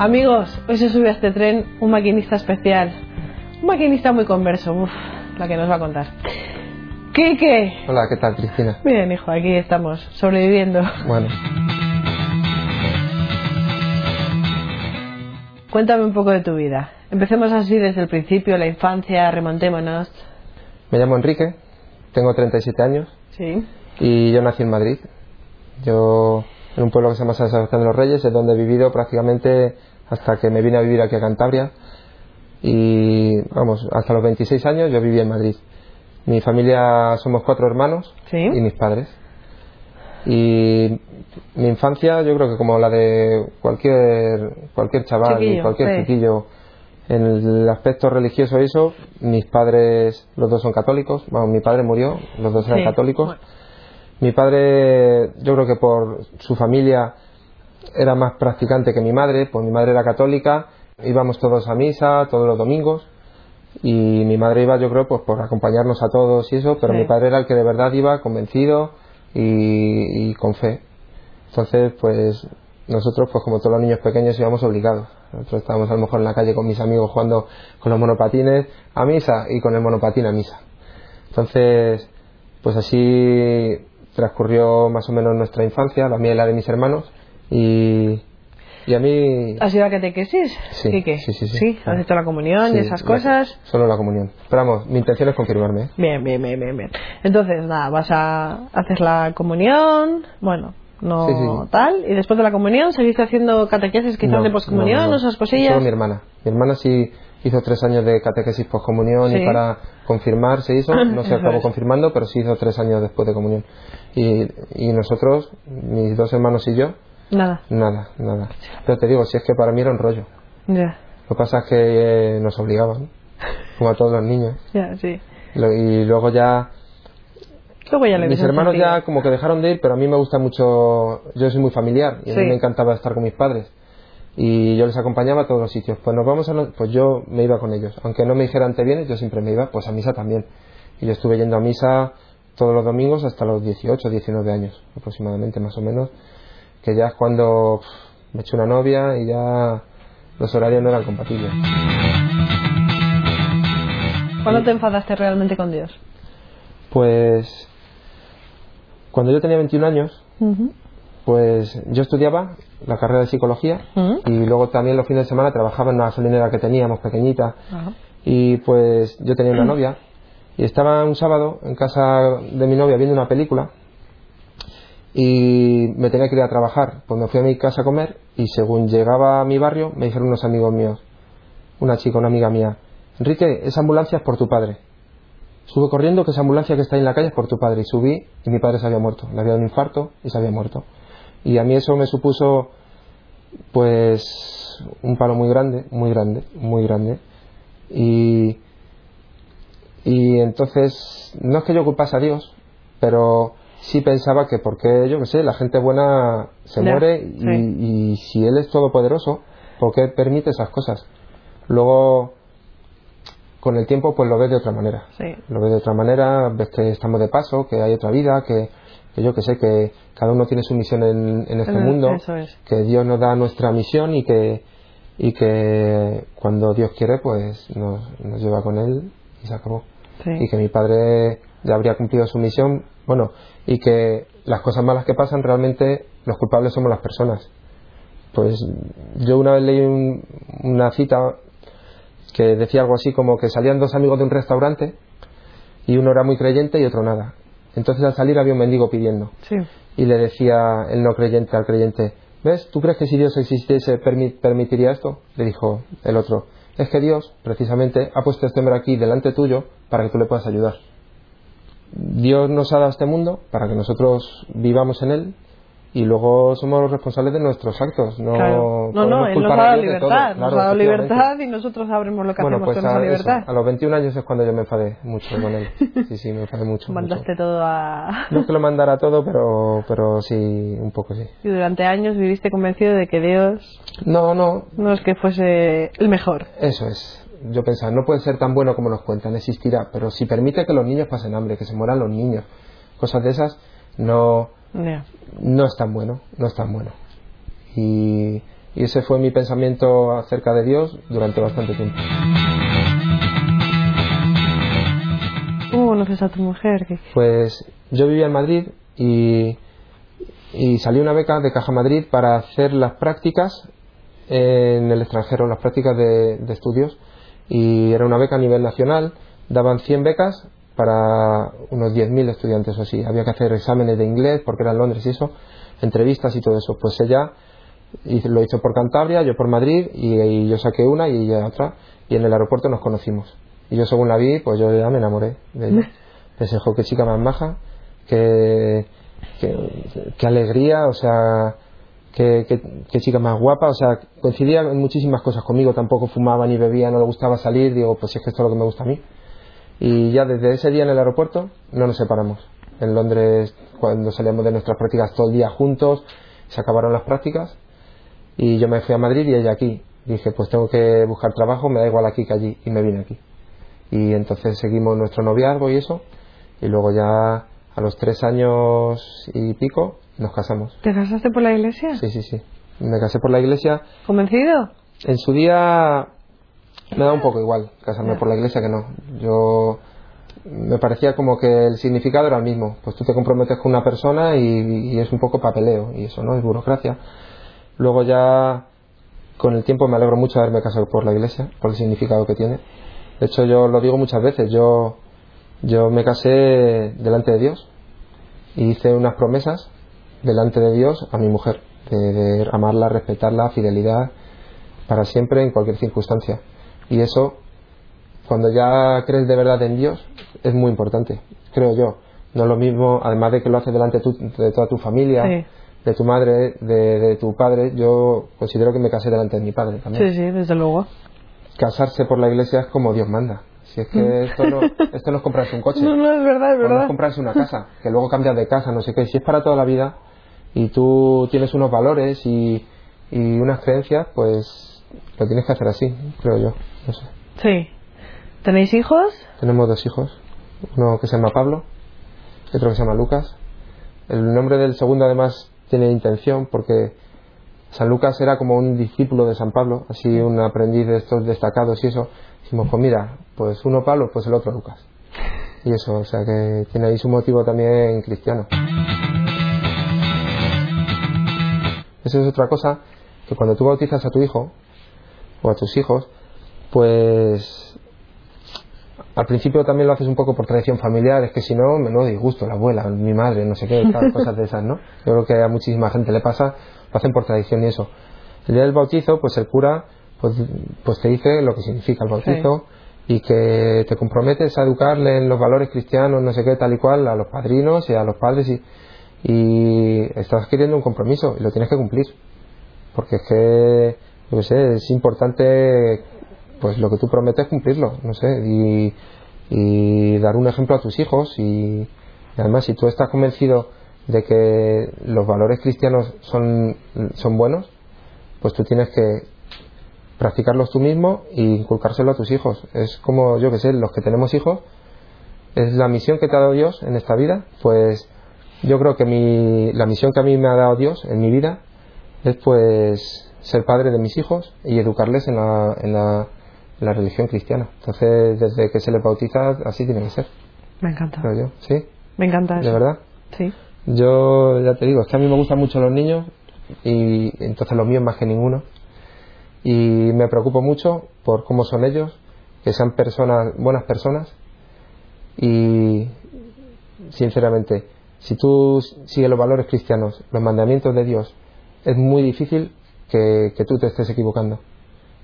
Amigos, hoy se sube a este tren un maquinista especial. Un maquinista muy converso, uff, la que nos va a contar. Quique. Hola, ¿qué tal, Cristina? Bien, hijo, aquí estamos, sobreviviendo. Bueno, Cuéntame un poco de tu vida. Empecemos así desde el principio, la infancia, remontémonos. me llamo Enrique, tengo 37 años Sí. y yo nací en Madrid. Yo en un pueblo que se llama San Sebastián de los Reyes, es donde he vivido prácticamente hasta que me vine a vivir aquí a Cantabria. Y vamos, hasta los 26 años yo viví en Madrid. Mi familia somos cuatro hermanos Sí. y mis padres. Y mi infancia, yo creo que como la de cualquier cualquier chaval, Chiquillo, cualquier sí. chiquillo, en el aspecto religioso y eso, mis padres, los dos son católicos, bueno, mi padre murió, los dos eran Sí. católicos. Bueno. Mi padre, yo creo que por su familia era más practicante que mi madre, pues mi madre era católica, íbamos todos a misa todos los domingos y mi madre iba yo creo pues por acompañarnos a todos y eso, pero Sí. mi padre era el que de verdad iba convencido y, y con fe. Entonces pues nosotros pues como todos los niños pequeños íbamos obligados. Nosotros estábamos a lo mejor en la calle con mis amigos jugando con los monopatines a misa y con el monopatín a misa. Entonces pues así transcurrió más o menos nuestra infancia, la mía y la de mis hermanos y, y a mí ¿Has ido a catequesis? Sí, Quique? sí, sí, sí. ¿Sí? ¿Has hecho la comunión y esas la- cosas? Solo la comunión. Pero vamos, mi intención es confirmarme. ¿eh? Bien, bien, bien, bien, bien. Entonces, nada, vas a hacer la comunión, bueno, no Sí, sí. tal, y después de la comunión seguiste haciendo catequesis quizás No, de poscomunión, no. esas cosillas. Solo mi hermana. Mi hermana sí hizo tres años de catequesis poscomunión Sí. y para confirmar se hizo. No se acabó confirmando, pero sí hizo tres años después de comunión. Y, y nosotros, mis dos hermanos y yo, Nada, nada, nada. Pero te digo, si es que para mí era un rollo. ya, Lo que pasa es que eh, nos obligaban, como a todos los niños. ya, sí. Lo- Y luego ya Luego ya le ves mis hermanos sentido. ya como que dejaron de ir, pero a mí me gusta mucho, yo soy muy familiar y a mí me encantaba estar con mis padres. Y yo les acompañaba a todos los sitios. Pues nos vamos a, pues yo me iba con ellos. Aunque no me dijeran te vienes, yo siempre me iba, pues a misa también. Y yo estuve yendo a misa todos los domingos hasta los 18, 19 años aproximadamente, más o menos. Que ya es cuando pff, me eché una novia y ya los horarios no eran compatibles. ¿Cuándo te enfadaste realmente con Dios? Pues cuando yo tenía 21 años, Ujú. Pues yo estudiaba la carrera de psicología y luego también los fines de semana trabajaba en una gasolinera que teníamos pequeñita y pues yo tenía una novia y estaba un sábado en casa de mi novia viendo una película y me tenía que ir a trabajar. Pues me fui a mi casa a comer y según llegaba a mi barrio me dijeron unos amigos míos, una chica, una amiga mía, Enrique, esa ambulancia es por tu padre. Sube corriendo que esa ambulancia que está ahí en la calle es por tu padre. Y subí y mi padre se había muerto. Le había dado un infarto y se había muerto. Y a mí eso me supuso, pues, un palo muy grande, muy grande, muy grande. Y, y entonces, no es que yo culpase a Dios, pero sí pensaba que porque, yo qué sé, la gente buena se muere y si Él es todopoderoso, ¿por qué permite esas cosas? Luego, con el tiempo, pues lo ves de otra manera Sí. lo ves de otra manera, ves que estamos de paso, que hay otra vida, que, que yo que sé, que cada uno tiene su misión en, en este mundo, es. que Dios nos da nuestra misión y que, y que cuando Dios quiere, pues nos, nos lleva con Él y se acabó. Sí. Y que mi padre ya habría cumplido su misión, bueno, y que las cosas malas que pasan realmente los culpables somos las personas. Pues yo una vez leí un- una cita que decía algo así como que salían dos amigos de un restaurante y uno era muy creyente y otro nada. Entonces al salir había un mendigo pidiendo Sí. y le decía el no creyente al creyente, ¿ves? ¿Tú crees que si Dios existiese permi- permitiría esto? Le dijo el otro, es que Dios precisamente ha puesto este hombre aquí delante tuyo para que tú le puedas ayudar. Dios nos ha dado este mundo para que nosotros vivamos en él y luego somos los responsables de nuestros actos. No, Claro. No, no, Él nos ha dado libertad. nos Claro, ha dado libertad y nosotros sabremos lo que Bueno, hacemos pues con esa a, eso, libertad. a los 21 años es cuando yo me enfadé mucho con él. Sí, sí, me enfadé mucho. mucho. Mandaste todo a... No es que lo mandara todo, pero, pero sí, un poco sí. Y durante años viviste convencido de que Dios No, no, no es que fuese el mejor. eso es. Yo pensaba, no puede ser tan bueno como nos cuentan, existirá, pero si permite que los niños pasen hambre, que se mueran los niños, cosas de esas, no, No es tan bueno, no es tan bueno. Y Y ese fue mi pensamiento acerca de Dios durante bastante tiempo. ¿Cómo conoces a tu mujer? Pues yo vivía en Madrid y, y salí una beca de Caja Madrid para hacer las prácticas en el extranjero, las prácticas de, de estudios. Y era una beca a nivel nacional, daban 100 becas para unos 10.000 estudiantes o así. Había que hacer exámenes de inglés porque era en Londres y eso, entrevistas y todo eso. Pues ella lo hizo por Cantabria, yo por Madrid y, yo saqué una y ella otra y en el aeropuerto nos conocimos. Y yo según la vi, pues yo ya me enamoré de ella. Pensé, jo, qué chica más maja, qué, qué, alegría, o sea, qué, qué, chica más guapa, o sea, coincidía en muchísimas cosas conmigo, tampoco fumaba ni bebía, no le gustaba salir, digo, pues es que esto es lo que me gusta a mí. Y ya desde ese día en el aeropuerto no nos separamos. En Londres, cuando salíamos de nuestras prácticas todo el día juntos, se acabaron las prácticas y yo me fui a Madrid y ella aquí. Dije, pues tengo que buscar trabajo, me da igual aquí que allí y me vine aquí. Y entonces seguimos nuestro noviazgo y eso y luego ya a los tres años y pico nos casamos. ¿Te casaste por la iglesia? Sí, sí, sí. Me casé por la iglesia. ¿Convencido? En su día me da un poco igual casarme por la iglesia que no. Yo me parecía como que el significado era el mismo. Pues tú te comprometes con una persona y, es un poco papeleo y eso no es burocracia. Luego ya con el tiempo me alegro mucho de haberme casado por la iglesia, por el significado que tiene. De hecho yo lo digo muchas veces, yo yo me casé delante de Dios y hice unas promesas delante de Dios a mi mujer, de amarla, respetarla, fidelidad para siempre en cualquier circunstancia. Y eso, cuando ya crees de verdad en Dios, es muy importante, creo yo. No es lo mismo, además de que lo haces delante de toda tu familia, de tu madre, de, tu padre, yo considero que me casé delante de mi padre también. Sí, sí, desde luego. Casarse por la iglesia es como Dios manda. Si es que mm. esto no, esto no es comprarse un coche. No, no, es verdad, es verdad. No es comprarse una casa, que luego cambias de casa, no sé qué. Si es para toda la vida y tú tienes unos valores y, y unas creencias, pues lo tienes que hacer así, creo yo. No sé. Sí. ¿Tenéis hijos? Tenemos dos hijos. Uno que se llama Pablo y otro que se llama Lucas. El nombre del segundo además tiene intención porque San Lucas era como un discípulo de San Pablo, así un aprendiz de estos destacados y eso. Dijimos, pues mira, pues uno Pablo, pues el otro Lucas. Y eso, o sea que tiene ahí su motivo también cristiano. Eso es otra cosa, que cuando tú bautizas a tu hijo, o a tus hijos, pues al principio también lo haces un poco por tradición familiar, es que si no, me no disgusto, la abuela, mi madre, no sé qué, cosas de esas, ¿no? Yo creo que a muchísima gente le pasa, lo hacen por tradición y eso. El día del bautizo, pues el cura pues, pues te dice lo que significa el bautizo y que te comprometes a educarle en los valores cristianos, no sé qué, tal y cual, a los padrinos y a los padres y, y estás adquiriendo un compromiso y lo tienes que cumplir. Porque es que yo sé, es importante pues lo que tú prometes cumplirlo, no sé, y, dar un ejemplo a tus hijos y, además si tú estás convencido de que los valores cristianos son, son buenos, pues tú tienes que practicarlos tú mismo e inculcárselo a tus hijos. Es como, yo que sé, los que tenemos hijos, es la misión que te ha dado Dios en esta vida, pues yo creo que mi, la misión que a mí me ha dado Dios en mi vida es pues ser padre de mis hijos y educarles en la, en la, la religión cristiana. Entonces, desde que se les bautiza, así tiene que ser. Me encanta. yo, ¿sí? Me encanta ¿De verdad? Sí. Yo, ya te digo, es que a mí me gustan mucho los niños y entonces los míos más que ninguno. Y me preocupo mucho por cómo son ellos, que sean personas, buenas personas. Y, sinceramente, si tú sigues los valores cristianos, los mandamientos de Dios, es muy difícil que, tú te estés equivocando.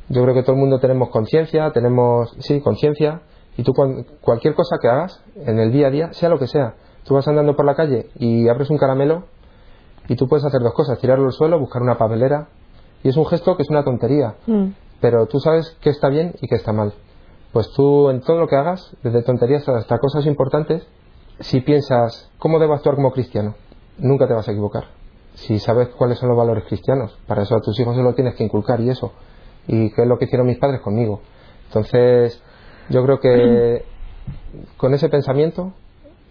Yo creo que todo el mundo tenemos conciencia, tenemos, sí, conciencia, y tú cualquier cosa que hagas en el día a día, sea lo que sea, tú vas andando por la calle y abres un caramelo y tú puedes hacer dos cosas, tirarlo al suelo, buscar una papelera, y es un gesto que es una tontería, mm. pero tú sabes que está bien y que está mal. Pues tú en todo lo que hagas, desde tonterías hasta cosas importantes, si piensas cómo debo actuar como cristiano, nunca te vas a equivocar si sabes cuáles son los valores cristianos, para eso a tus hijos se lo tienes que inculcar y eso. Y qué es lo que hicieron mis padres conmigo. Entonces, yo creo que con ese pensamiento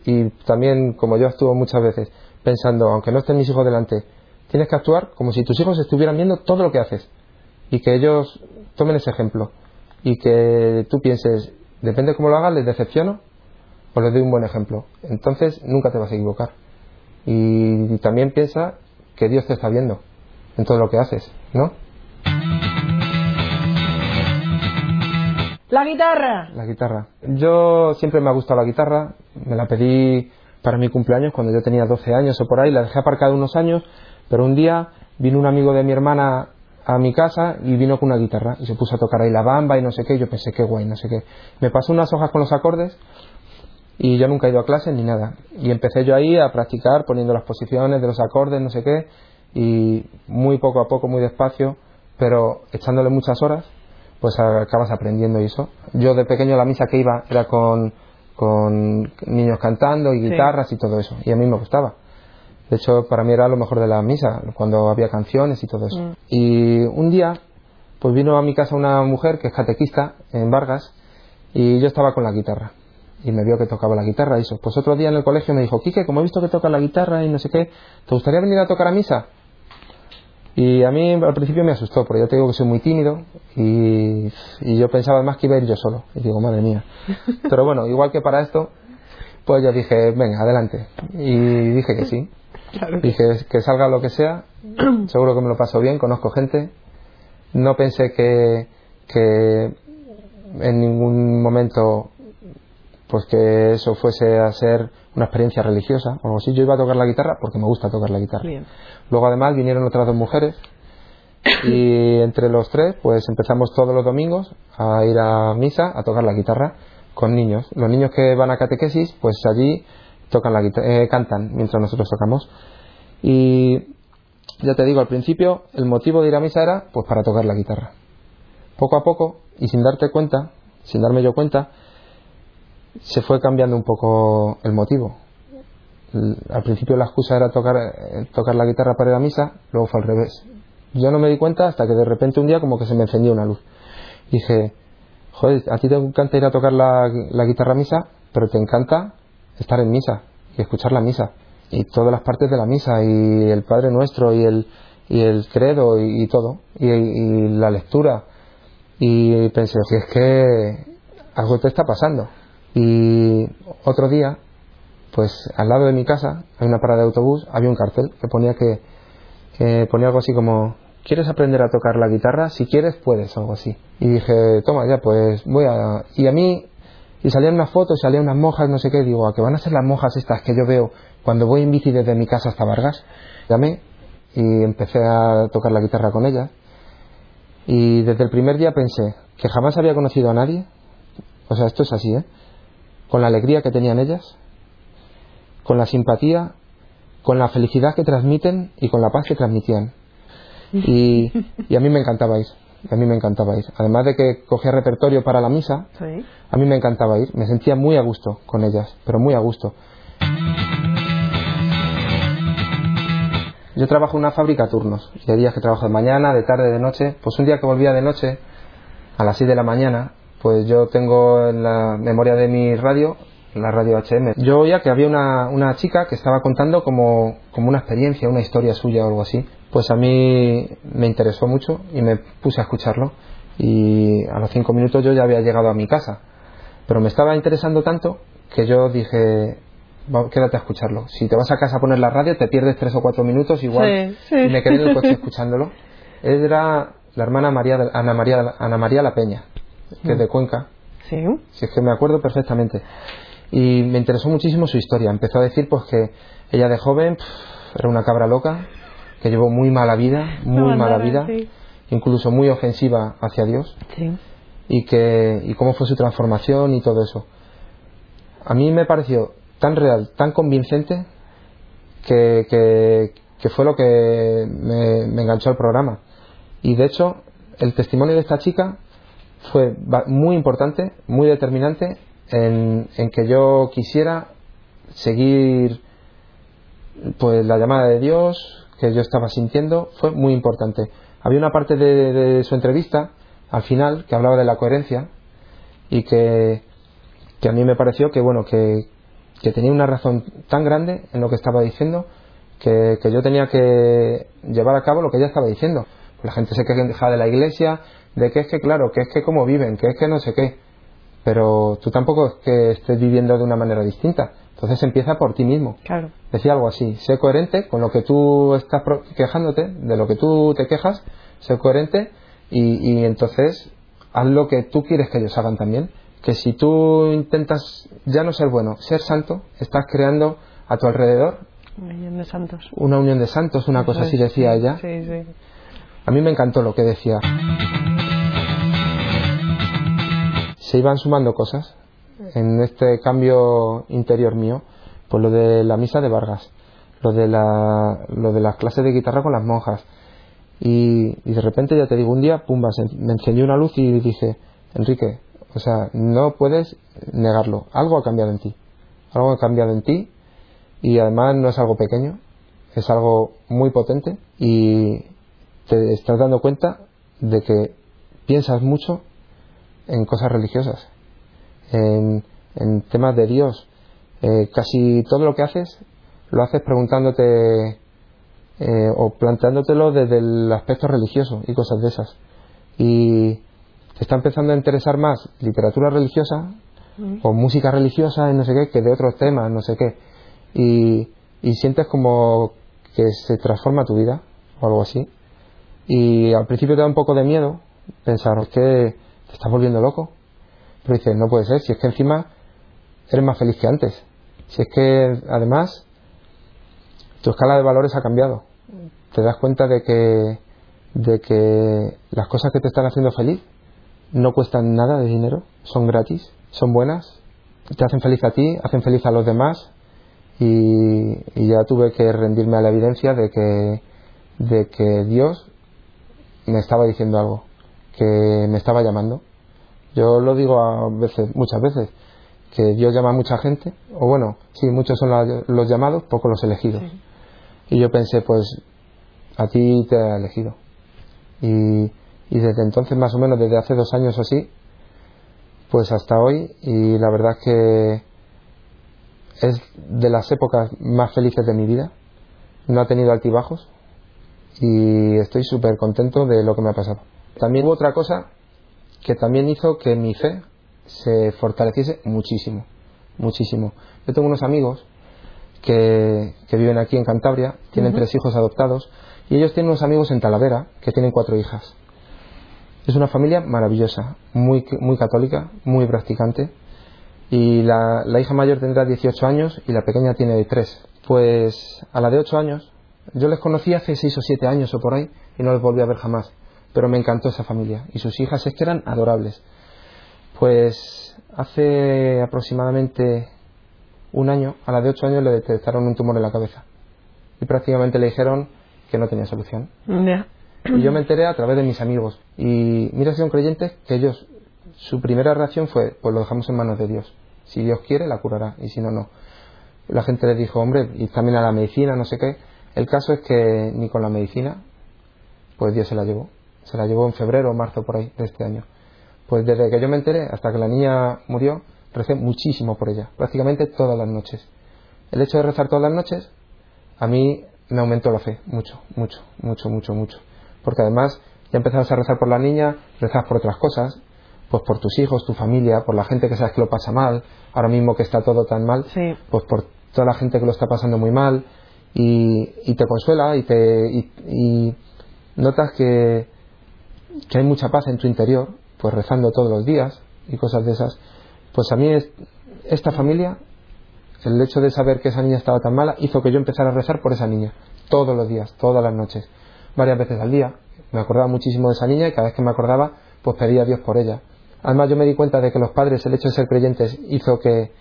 y también como yo actúo muchas veces pensando, aunque no estén mis hijos delante, tienes que actuar como si tus hijos estuvieran viendo todo lo que haces y que ellos tomen ese ejemplo y que tú pienses, depende de cómo lo hagas, les decepciono o les doy un buen ejemplo. Entonces nunca te vas a equivocar. Y, también piensa que Dios te está viendo en todo lo que haces, ¿no? La guitarra. La guitarra. Yo siempre me ha gustado la guitarra. Me la pedí para mi cumpleaños cuando yo tenía 12 años o por ahí. La dejé aparcada unos años, pero un día vino un amigo de mi hermana a mi casa y vino con una guitarra y se puso a tocar ahí la bamba y no sé qué. Yo pensé, qué guay, no sé qué. Me pasó unas hojas con los acordes y yo nunca he ido a clases ni nada. Y empecé yo ahí a practicar poniendo las posiciones de los acordes, no sé qué, y muy poco a poco, muy despacio, pero echándole muchas horas, pues acabas aprendiendo eso. Yo de pequeño la misa que iba era con, con niños cantando y guitarras y todo eso, y a mí me gustaba. De hecho, para mí era lo mejor de la misa, cuando había canciones y todo eso. Mm. Y un día, pues vino a mi casa una mujer que es catequista en Vargas y yo estaba con la guitarra. Y me vio que tocaba la guitarra y eso. Pues otro día en el colegio me dijo, Quique, como he visto que toca la guitarra y no sé qué, ¿te gustaría venir a tocar a misa? Y a mí al principio me asustó, porque yo te digo que soy muy tímido y, y yo pensaba además que iba a ir yo solo. Y digo, madre mía. Pero bueno, igual que para esto, pues yo dije, venga, adelante. Y dije que sí. Dije que salga lo que sea, seguro que me lo paso bien, conozco gente. No pensé que, que en ningún momento pues que eso fuese a ser una experiencia religiosa o algo así. Yo iba a tocar la guitarra porque me gusta tocar la guitarra. Luego además vinieron otras dos mujeres y entre los tres pues empezamos todos los domingos a ir a misa a tocar la guitarra con niños. Los niños que van a catequesis pues allí tocan la eh, cantan mientras nosotros tocamos. Y ya te digo, al principio el motivo de ir a misa era pues para tocar la guitarra. Poco a poco, y sin darte cuenta, sin darme yo cuenta, se fue cambiando un poco el motivo. Al principio la excusa era tocar, eh, tocar la guitarra para ir a misa, luego fue al revés. Yo no me di cuenta hasta que de repente un día como que se me encendió una luz. Dije, joder, a ti te encanta ir a tocar la, guitarra a misa, pero te encanta estar en misa y escuchar la misa y todas las partes de la misa y el Padre Nuestro y el, y el credo y, todo y, la lectura y pensé si es que algo te está pasando y otro día pues al lado de mi casa hay una parada de autobús había un cartel que ponía que, que ponía algo así como ¿quieres aprender a tocar la guitarra? si quieres puedes algo así y dije toma ya pues voy a y a mí y salían unas fotos, salían unas monjas, no sé qué, digo, ¿a qué van a ser las monjas estas que yo veo cuando voy en bici desde mi casa hasta Vargas? Llamé y empecé a tocar la guitarra con ellas. Y desde el primer día pensé que jamás había conocido a nadie, o sea, esto es así, ¿eh? Con la alegría que tenían ellas, con la simpatía, con la felicidad que transmiten y con la paz que transmitían. Y, y a mí me encantaba ir a mí me encantaba ir. Además de que cogía repertorio para la misa, a mí me encantaba ir. Me sentía muy a gusto con ellas, pero muy a gusto. Yo trabajo en una fábrica a turnos. Y hay días que trabajo de mañana, de tarde, de noche. Pues un día que volvía de noche, a las 6 de la mañana, pues yo tengo en la memoria de mi radio, la radio HM, yo oía que había una, una chica que estaba contando como, como una experiencia, una historia suya o algo así pues a mí me interesó mucho y me puse a escucharlo y a los cinco minutos yo ya había llegado a mi casa. Pero me estaba interesando tanto que yo dije, quédate a escucharlo. Si te vas a casa a poner la radio, te pierdes tres o cuatro minutos igual. Y me quedé en el coche escuchándolo. Era la hermana María, Ana, María, Ana María La Peña, que es de Cuenca. Sí. Si es que me acuerdo perfectamente. Y me interesó muchísimo su historia. Empezó a decir pues que ella de joven era una cabra loca, que llevó muy mala vida, muy mala vida, incluso muy ofensiva hacia Dios, y, que, y cómo fue su transformación y todo eso. A mí me pareció tan real, tan convincente, que, que, fue lo que me, me enganchó al programa. Y de hecho, el testimonio de esta chica fue muy importante, muy determinante en, en, que yo quisiera seguir pues la llamada de Dios, que yo estaba sintiendo fue muy importante. Había una parte de, su entrevista, al final, que hablaba de la coherencia y que, que a mí me pareció que, bueno, que, que tenía una razón tan grande en lo que estaba diciendo que, que yo tenía que llevar a cabo lo que ella estaba diciendo. La gente se queja de la iglesia, de que es que, claro, que es que cómo viven, que es que no sé qué. Pero tú tampoco es que estés viviendo de una manera distinta. Entonces empieza por ti mismo. Claro. Decía algo así, sé coherente con lo que tú estás quejándote, de lo que tú te quejas, sé coherente y, y entonces haz lo que tú quieres que ellos hagan también. Que si tú intentas ya no ser bueno, ser santo, estás creando a tu alrededor Un millón de santos. una unión de santos, una cosa así decía ella. Sí, sí. A mí me encantó lo que decía. Se iban sumando cosas en este cambio interior mío, pues lo de la misa de Vargas, lo de, la, lo de las clases de guitarra con las monjas. Y, de repente, ya te digo, un día, pumba, me encendió una luz y dije, Enrique, o sea, no puedes negarlo, algo ha cambiado en ti, algo ha cambiado en ti y además no es algo pequeño, es algo muy potente y te estás dando cuenta de que piensas mucho en cosas religiosas, en, en temas de Dios. Eh, casi todo lo que haces lo haces preguntándote eh, o planteándotelo desde el aspecto religioso y cosas de esas. Y te está empezando a interesar más literatura religiosa Mm. o música religiosa y no sé qué que de otros temas, no sé qué. Y, y sientes como que se transforma tu vida o algo así. Y al principio te da un poco de miedo pensar, es que te estás volviendo loco. Pero dices, no puede ser, si es que encima eres más feliz que antes. Si es que además tu escala de valores ha cambiado. Te das cuenta de que, de que las cosas que te están haciendo feliz no cuestan nada de dinero, son gratis, son buenas, te hacen feliz a ti, hacen feliz a los demás y, y ya tuve que rendirme a la evidencia de que, de que Dios me estaba diciendo algo, que me estaba llamando. Yo lo digo a veces, muchas veces, que Dios llama a mucha gente, o bueno, sí, muchos son la- los llamados, pocos los elegidos. Sí. Y yo pensé, pues a ti te he elegido. Y, y desde entonces, más o menos desde hace dos años o así, pues hasta hoy, y la verdad es que es de las épocas más felices de mi vida. No ha tenido altibajos y estoy súper contento de lo que me ha pasado. También hubo otra cosa que también hizo que mi fe se fortaleciese muchísimo, muchísimo. Yo tengo unos amigos que, que viven aquí en Cantabria, tienen tres hijos adoptados y ellos tienen unos amigos en Talavera que tienen cuatro hijas. Es una familia maravillosa, muy, muy católica, muy practicante y la, la hija mayor tendrá 18 años y la pequeña tiene 3. Pues a la de 8 años, yo les conocí hace 6 o 7 años o por ahí y no les volví a ver jamás, pero me encantó esa familia y sus hijas es que eran adorables. Pues hace aproximadamente un año, a la de 8 años le detectaron un tumor en la cabeza y prácticamente le dijeron que no tenía solución. Ya. Y yo me enteré a través de mis amigos. Y mira si son creyentes que ellos, su primera reacción fue, pues lo dejamos en manos de Dios. Si Dios quiere, la curará, y si no, no. La gente les dijo, hombre, y también a la medicina, no sé qué. El caso es que ni con la medicina, pues Dios se la llevó. Se la llevó en febrero o marzo por ahí de este año. Pues desde que yo me enteré hasta que la niña murió, recé muchísimo por ella, prácticamente todas las noches. El hecho de rezar todas las noches, a mí me aumentó la fe, mucho, mucho, mucho, mucho, mucho. Porque además ya empezabas a rezar por la niña, rezas por otras cosas, pues por tus hijos, tu familia, por la gente que sabes que lo pasa mal, ahora mismo que está todo tan mal, Sí. pues por toda la gente que lo está pasando muy mal y, y te consuela y te y, y notas que, que hay mucha paz en tu interior, pues rezando todos los días y cosas de esas. Pues a mí es- esta familia, el hecho de saber que esa niña estaba tan mala, hizo que yo empezara a rezar por esa niña, todos los días, todas las noches, varias veces al día. Me acordaba muchísimo de esa niña y cada vez que me acordaba, pues pedía a Dios por ella. Además yo me di cuenta de que los padres, el hecho de ser creyentes, hizo que,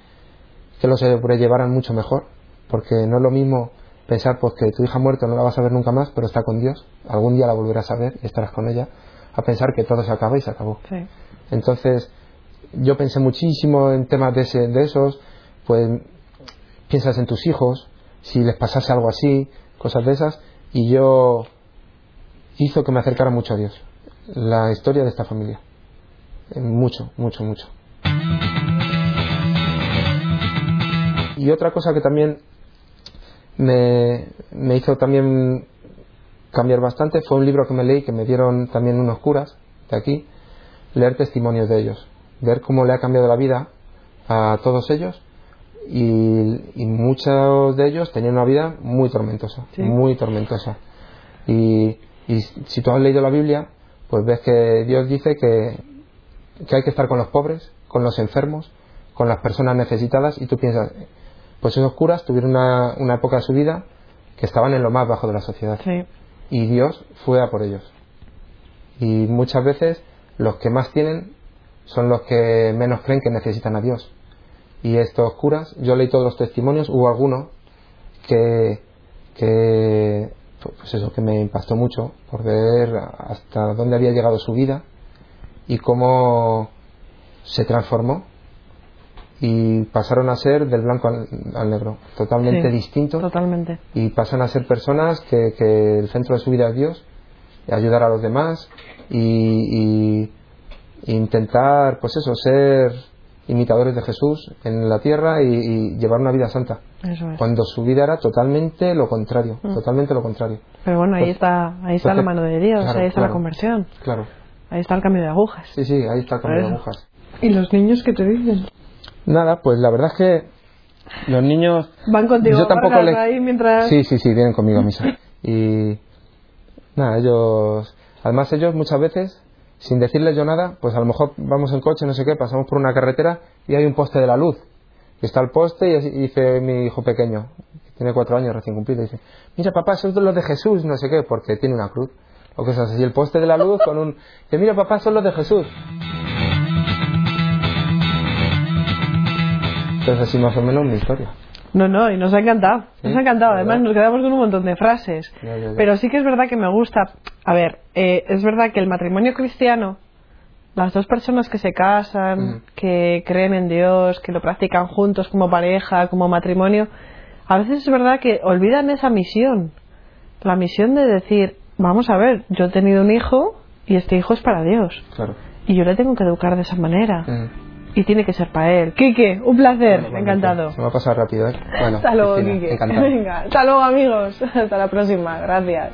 que lo sobrellevaran mucho mejor, porque no es lo mismo pensar pues que tu hija ha muerto no la vas a ver nunca más, pero está con Dios, algún día la volverás a ver y estarás con ella, a pensar que todo se acaba y se acabó. Sí. Entonces, yo pensé muchísimo en temas de, ese- de esos, pues piensas en tus hijos, si les pasase algo así, cosas de esas, y yo hizo que me acercara mucho a Dios, la historia de esta familia. Eh, Mucho, mucho, mucho. Y otra cosa que también me, me hizo también cambiar bastante fue un libro que me leí que me dieron también unos curas de aquí, leer testimonios de ellos, ver cómo le ha cambiado la vida a todos ellos y, y muchos de ellos tenían una vida muy tormentosa, Sí. muy tormentosa. Y, y si tú has leído la Biblia, pues ves que Dios dice que, que hay que estar con los pobres, con los enfermos, con las personas necesitadas y tú piensas, pues esos curas tuvieron una, una época de su vida que estaban en lo más bajo de la sociedad Sí. y Dios fue a por ellos. Y muchas veces los que más tienen son los que menos creen que necesitan a Dios. Y estos curas, yo leí todos los testimonios, hubo alguno que, que pues eso que me impactó mucho por ver hasta dónde había llegado su vida y cómo se transformó y pasaron a ser del blanco al, al negro, totalmente Sí, distintos Totalmente. y pasan a ser personas que, que el centro de su vida es Dios, y ayudar a los demás y, y intentar, pues eso, ser imitadores de Jesús en la tierra y, y llevar una vida santa. Eso es. Cuando su vida era totalmente lo contrario, Mm. totalmente lo contrario. Pero bueno, ahí Pues- está, ahí está la entonces, mano de Dios, claro, ahí está la conversión, Claro, ahí está el cambio de agujas. sí, sí, ahí está el cambio de agujas. ¿Y los niños qué te dicen? Nada, pues la verdad es que los niños Van contigo Yo tampoco ahí mientras... Sí, sí, sí, vienen conmigo a misa. Y nada, ellos, además ellos muchas veces, sin decirles yo nada, pues a lo mejor vamos en coche, no sé qué, pasamos por una carretera y hay un poste de la luz. Y está el poste y dice mi hijo pequeño, que tiene cuatro años recién cumplido, dice, mira papá, son los de Jesús, no sé qué, porque tiene una cruz. O cosas así, el poste de la luz con un... Dice, mira papá, son los de Jesús. Entonces así más o menos mi historia. No, no, y nos ha encantado. Sí, Nos ha encantado. Además, nos quedamos con un montón de frases. Ya, ya, ya. Pero sí que es verdad que me gusta. A ver, eh, es verdad que el matrimonio cristiano, las dos personas que se casan, que creen en Dios, que lo practican juntos como pareja, como matrimonio, a veces es verdad que olvidan esa misión. La misión de decir, vamos a ver, yo he tenido un hijo y este hijo es para Dios. Claro. Y yo le tengo que educar de esa manera. Y tiene que ser para él. Quique, un placer. Bueno, encantado. Se me va a pasar rápido, ¿eh? Bueno, Hasta luego, Cristina, Quique. encantado. Venga, hasta luego, amigos. Hasta la próxima. Gracias.